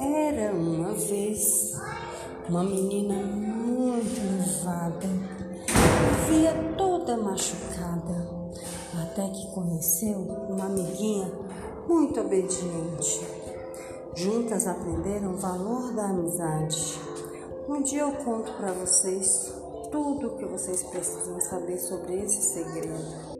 Era uma vez uma menina muito levada, via toda machucada, até que conheceu uma amiguinha muito obediente. Juntas aprenderam o valor da amizade. Um dia eu conto para vocês tudo o que vocês precisam saber sobre esse segredo.